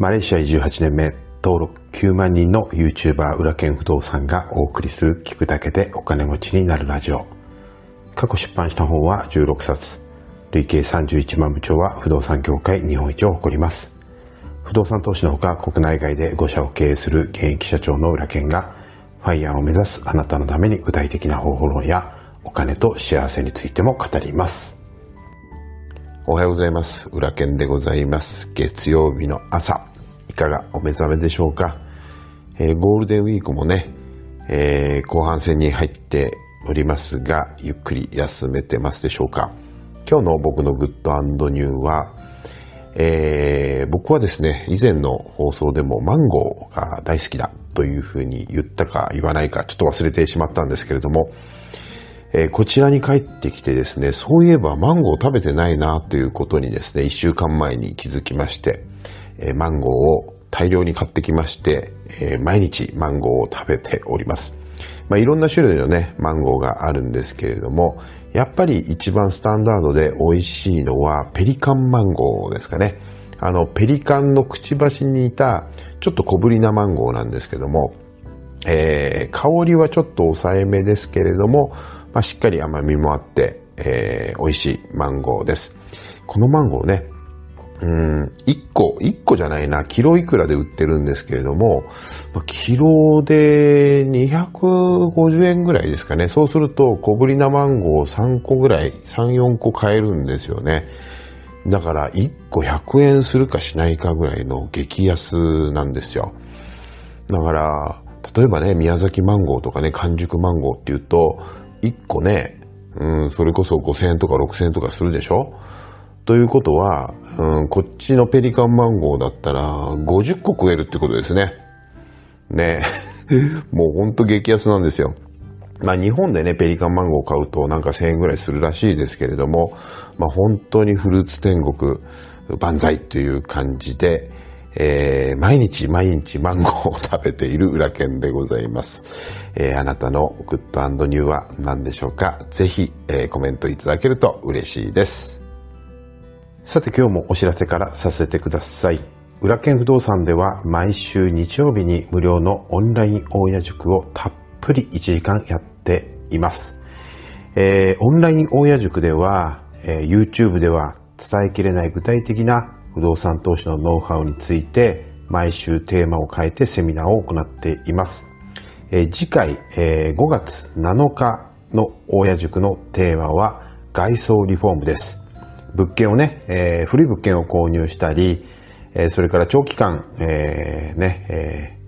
マレーシア移住8年目、登録9万人の YouTuber 裏剣不動産がお送りする聞くだけでお金持ちになるラジオ。過去出版した本は16冊。累計31万部長は不動産業界日本一を誇ります。不動産投資のほか国内外で5社を経営する現役社長の裏剣がファイヤーを目指すあなたのために具体的な方法論やお金と幸せについても語ります。おはようございます。裏剣でございます。月曜日の朝、いかがお目覚めでしょうか。えー、ゴールデンウィークもね、えー、後半戦に入っておりますが、ゆっくり休めてますでしょうか。今日の僕のグッドニューは、えー、僕はですね、以前の放送でもマンゴーが大好きだというふうに言ったか言わないかちょっと忘れてしまったんですけれども、えー、こちらに帰ってきてですね、そういえばマンゴー食べてないなということにですね、一週間前に気づきまして、え、マンゴーを大量に買ってきまして、え、毎日マンゴーを食べております。まあ、いろんな種類のね、マンゴーがあるんですけれども、やっぱり一番スタンダードで美味しいのはペリカンマンゴーですかね。あの、ペリカンのくちばしにいた、ちょっと小ぶりなマンゴーなんですけども、えー、香りはちょっと抑えめですけれども、まあ、しっかり甘みもあって、えー、美味しいマンゴーです。このマンゴーね、うん、1個、1個じゃないな、キロいくらで売ってるんですけれども、キロで250円ぐらいですかね。そうすると、小ぶりなマンゴー3個ぐらい、3、4個買えるんですよね。だから、1個100円するかしないかぐらいの激安なんですよ。だから、例えばね、宮崎マンゴーとかね、完熟マンゴーっていうと、1個ね、うん、それこそ5000円とか6000円とかするでしょということは、うん、こっちのペリカンマンゴーだったら50個食えるってことですね。ね。もうほんと激安なんですよ。まあ日本でね、ペリカンマンゴーを買うとなんか1000円ぐらいするらしいですけれども、まあ本当にフルーツ天国万歳という感じで、えー、毎日毎日マンゴーを食べている裏剣でございます。えー、あなたのグッドニューは何でしょうか？ぜひ、えー、コメントいただけると嬉しいです。さて今日もお知らせからさせてください。裏剣不動産では毎週日曜日に無料のオンライン大家塾をたっぷり1時間やっています。えー、オンライン大家塾では、えー、YouTube では伝えきれない具体的な不動産投資のノウハウについて毎週テーマを変えてセミナーを行っています。えー、次回、えー、5月7日の大家塾のテーマは外装リフォームです。物件をね、えー、古い物件を購入したり、えー、それから長期間、えー、ね、え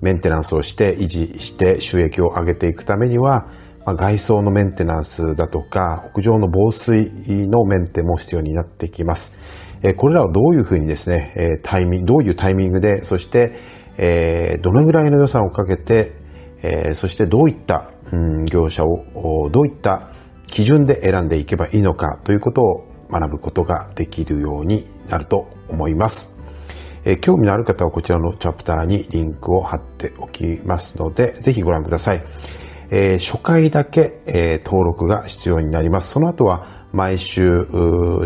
ー、メンテナンスをして維持して収益を上げていくためには、まあ、外装のメンテナンスだとか、屋上の防水のメンテも必要になってきます。え、これらをどういうふうにですね、え、タイミング、どういうタイミングで、そして、え、どのぐらいの予算をかけて、え、そしてどういった、うん、業者を、どういった基準で選んでいけばいいのかということを学ぶことができるようになると思います。えー、興味のある方はこちらのチャプターにリンクを貼っておきますので、ぜひご覧ください。えー、初回だけ、えー、登録が必要になります。その後は毎週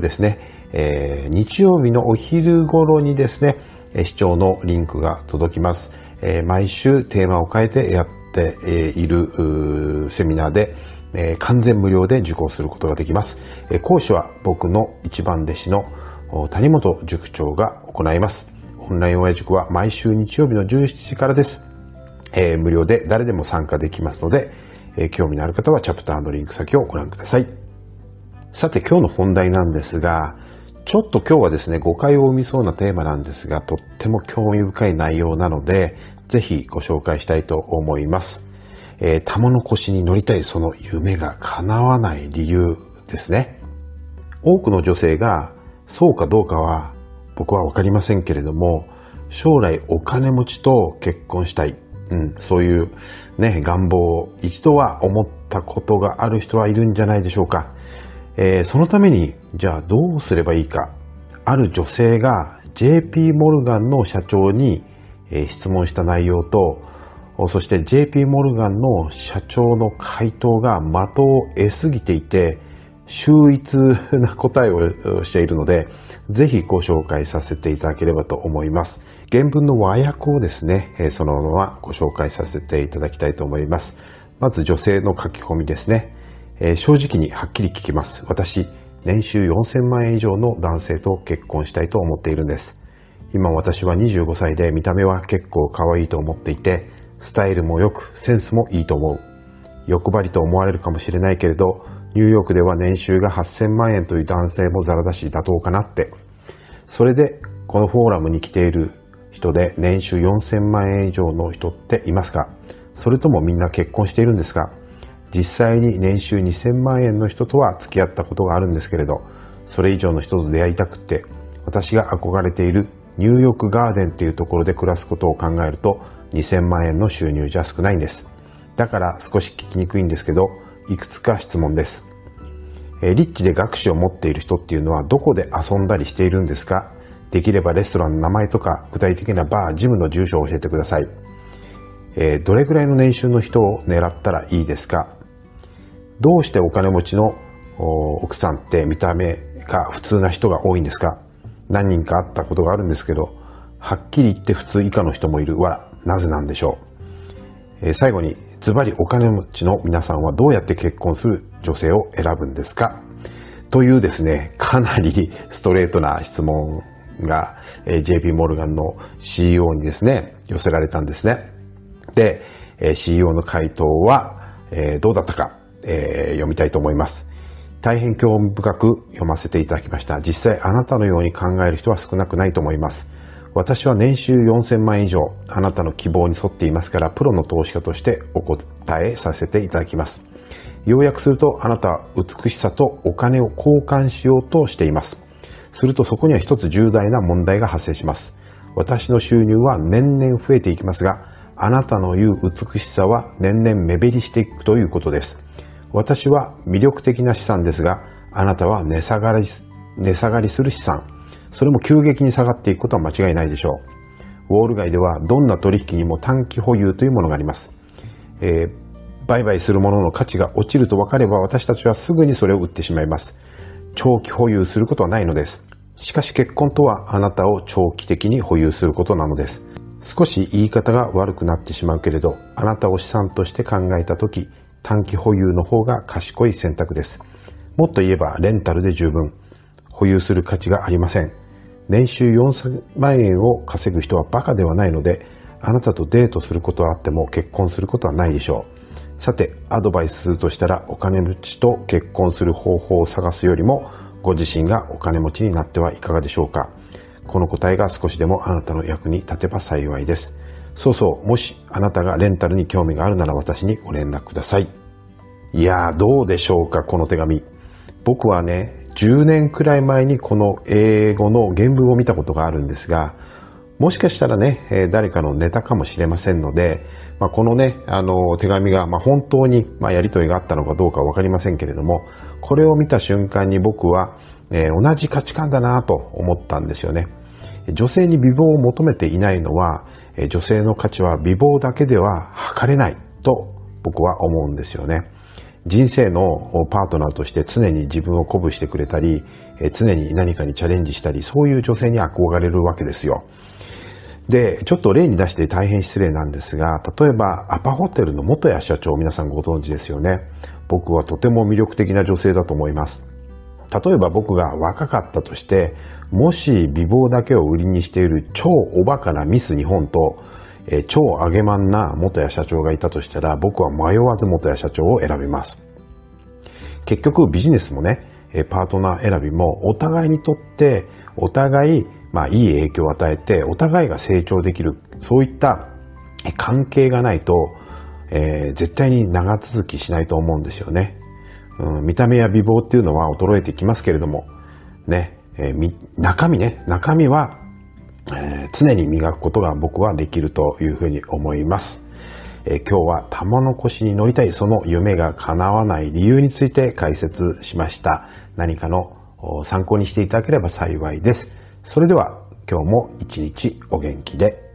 ですね、え日曜日のお昼頃にですね、視聴のリンクが届きます。え毎週テーマを変えてやっているセミナーで、えー、完全無料で受講することができます。えー、講師は僕の一番弟子の谷本塾長が行います。オンライン親塾は毎週日曜日の17時からです。えー、無料で誰でも参加できますので、えー、興味のある方はチャプターのリンク先をご覧ください。さて今日の本題なんですが、ちょっと今日はですね、誤解を生みそうなテーマなんですが、とっても興味深い内容なので、ぜひご紹介したいと思います。えー、玉の腰に乗りたいその夢が叶わない理由ですね。多くの女性がそうかどうかは僕はわかりませんけれども、将来お金持ちと結婚したい。うん、そういうね、願望を一度は思ったことがある人はいるんじゃないでしょうか。えー、そのために、じゃあどうすればいいか。ある女性が JP モルガンの社長に、えー、質問した内容と、そして JP モルガンの社長の回答が的を得すぎていて、秀逸な答えをしているので、ぜひご紹介させていただければと思います。原文の和訳をですね、そのままご紹介させていただきたいと思います。まず女性の書き込みですねえ。正直にはっきり聞きます。私、年収4000万円以上の男性と結婚したいと思っているんです。今私は25歳で見た目は結構可愛いと思っていて、スタイルも良くセンスもいいと思う。欲張りと思われるかもしれないけれど、ニューヨークでは年収が8000万円という男性もザラだし妥当かなって。それで、このフォーラムに来ている人で年収4000万円以上の人っていますか？それともみんな結婚しているんですか？実際に年収2000万円の人とは付き合ったことがあるんですけれど、それ以上の人と出会いたくって、私が憧れているニューヨークガーデンっていうところで暮らすことを考えると、2000万円の収入じゃ少ないんです。だから少し聞きにくいんですけど、いくつか質問です。えリッチで学士を持っている人っていうのはどこで遊んだりしているんですか？できればレストランの名前とか具体的なバー、ジムの住所を教えてください。えー、どれぐらいの年収の人を狙ったらいいですか？どうしてお金持ちの奥さんって見た目が普通な人が多いんですか？何人か会ったことがあるんですけど、はっきり言って普通以下の人もいる。わら、なぜなんでしょう？えー、最後に、ズバリお金持ちの皆さんはどうやって結婚する女性を選ぶんですか？というですね、かなり ストレートな質問が、えー、JP モルガンの CEO にですね、寄せられたんですね。で、えー、CEO の回答は、えー、どうだったか、えー、読みたいと思います。大変興味深く読ませていただきました。実際あなたのように考える人は少なくないと思います。私は年収4000万円以上、あなたの希望に沿っていますから、プロの投資家としてお答えさせていただきます。要約すると、あなたは美しさとお金を交換しようとしています。するとそこには一つ重大な問題が発生します。私の収入は年々増えていきますが、あなたの言う美しさは年々目減りしていくということです。私は魅力的な資産ですが、あなたは値下がり、値下がりする資産。それも急激に下がっていくことは間違いないでしょう。ウォール街ではどんな取引にも短期保有というものがあります。えー、売買するものの価値が落ちると分かれば私たちはすぐにそれを売ってしまいます。長期保有することはないのです。しかし結婚とはあなたを長期的に保有することなのです。少し言い方が悪くなってしまうけれど、あなたを資産として考えたとき、短期保有の方が賢い選択です。もっと言えばレンタルで十分。保有する価値がありません。年収4万円を稼ぐ人はバカではないので、あなたとデートすることはあっても結婚することはないでしょう。さて、アドバイスするとしたら、お金持ちと結婚する方法を探すよりも、ご自身がお金持ちになってはいかがでしょうか。この答えが少しでもあなたの役に立てば幸いです。そうそう、もしあなたがレンタルに興味があるなら私にご連絡ください。いやー、どうでしょうか、この手紙。僕はね、10年くらい前にこの英語の原文を見たことがあるんですが、もしかしたらね、え誰かのネタかもしれませんので、まあ、このね、あの、手紙が、ま、本当に、ま、やりとりがあったのかどうかわかりませんけれども、これを見た瞬間に僕は、えー、同じ価値観だなと思ったんですよね。女性に美貌を求めていないのは、女性の価値は美貌だけでは測れないと僕は思うんですよね。人生のパートナーとして常に自分を鼓舞してくれたり、常に何かにチャレンジしたり、そういう女性に憧れるわけですよ。で、ちょっと例に出して大変失礼なんですが、例えばアパホテルの元谷社長皆さんご存知ですよね。僕はとても魅力的な女性だと思います。例えば僕が若かったとして、もし美貌だけを売りにしている超おバカなミス日本と、え、超上げまんな元谷社長がいたとしたら、僕は迷わず元谷社長を選びます。結局ビジネスもね、パートナー選びもお互いにとって、お互い、まあいい影響を与えて、お互いが成長できる、そういった関係がないと、えー、絶対に長続きしないと思うんですよね。うん、見た目や美貌っていうのは衰えてきますけれども、ね、えー、中身ね、中身はえー、常に磨くことが僕はできるというふうに思います。えー、今日は玉の腰に乗りたいその夢が叶わない理由について解説しました。何かの参考にしていただければ幸いです。それでは今日も一日お元気で。